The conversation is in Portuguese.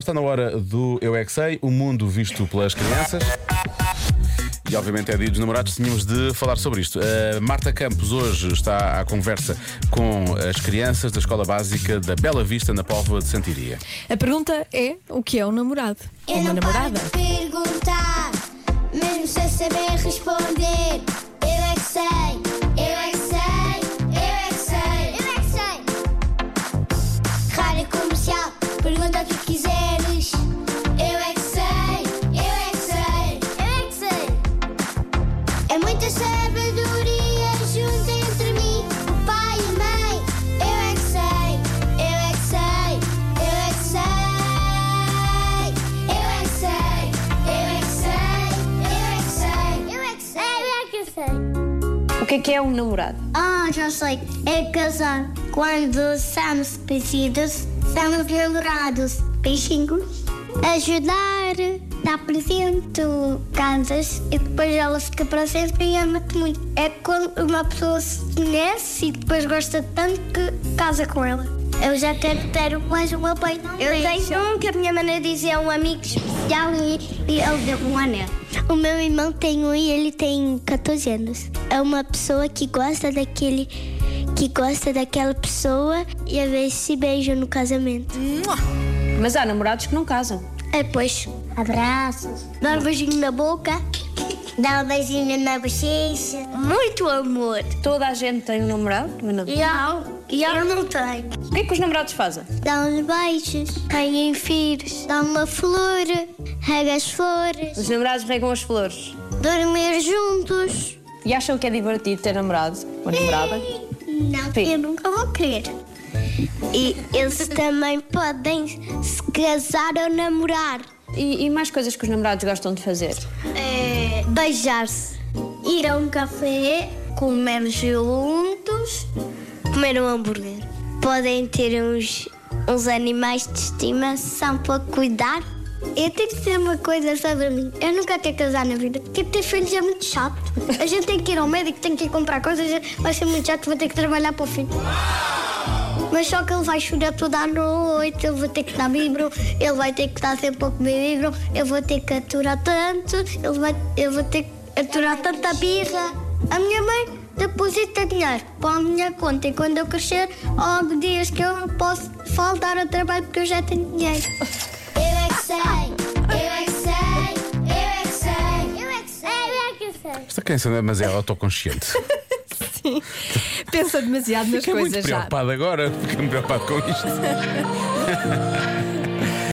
Está na hora do Eu é que Sei, o mundo visto pelas crianças. E obviamente é dia dos namorados, tínhamos de falar sobre isto. A Marta Campos hoje está à conversa com as crianças da Escola Básica da Bela Vista, na Póvoa de Santiria. A pergunta é: o que é um namorado? Eu Uma não paro namorada? de perguntar, mesmo sem saber responder. Eu é que sei, pergunta o que quiseres. Eu é que sei, eu é que sei, eu é que sei. É muita sabedoria junto entre mim, o pai e a mãe. Eu é que sei, eu é que sei, eu é que sei. Eu é que sei, eu é que sei, eu é que sei, eu é que sei, eu é que sei. O que é que é um namorado? Ah, já sei. É casar. Quando somos conhecidos, somos namorados. Beijinhos. Ajudar, dar presente, casas e depois ela fica para sempre e ama-te muito. É quando uma pessoa se conhece e depois gosta tanto que casa com ela. Eu já quero ter mais uma pai. Eu tenho um que a minha de dizer é um amigo especial e, e ele deu um anel. O meu irmão tem um e ele tem 14 anos. É uma pessoa que gosta daquele. Que gosta daquela pessoa e às vezes se beijam no casamento. Mas há namorados que não casam. É, pois, abraços, dá um beijinho na boca, dá um beijinho na bochecha. Muito amor. Toda a gente tem um namorado? não. Não, eu não tenho. O que é que os namorados fazem? Dá uns beijos, têm filhos, dá uma flor, rega as flores, Os namorados regam as flores. dormir juntos. E acham que é divertido ter namorado ou namorada? Não, Sim. eu nunca vou querer. E eles também podem se casar ou namorar. E, e mais coisas que os namorados gostam de fazer? É, beijar-se, ir a um café, comer juntos, comer um hambúrguer. Podem ter uns, uns animais de estimação para cuidar. Eu tenho que dizer uma coisa sobre mim. Eu nunca quero casar na vida, porque ter filhos é muito chato. A gente tem que ir ao médico, tem que ir comprar coisas, vai ser muito chato, vou ter que trabalhar para o filho. Mas só que ele vai chorar toda a noite, eu vou ter que dar vibro, ele vai ter que estar sempre a comer vibro, eu vou ter que aturar tanto, ele vai, eu vou ter que aturar tanta birra. A minha mãe deposita dinheiro para a minha conta e quando eu crescer, há dias que eu posso faltar ao trabalho porque eu já tenho dinheiro. Sei, eu é que sei, eu é que sei, eu é que sei, eu é que sei. Esta criança é autoconsciente. Sim. Pensa demasiado nas Fiquei muito coisas já. preocupado agora, fiquei preocupado com isto.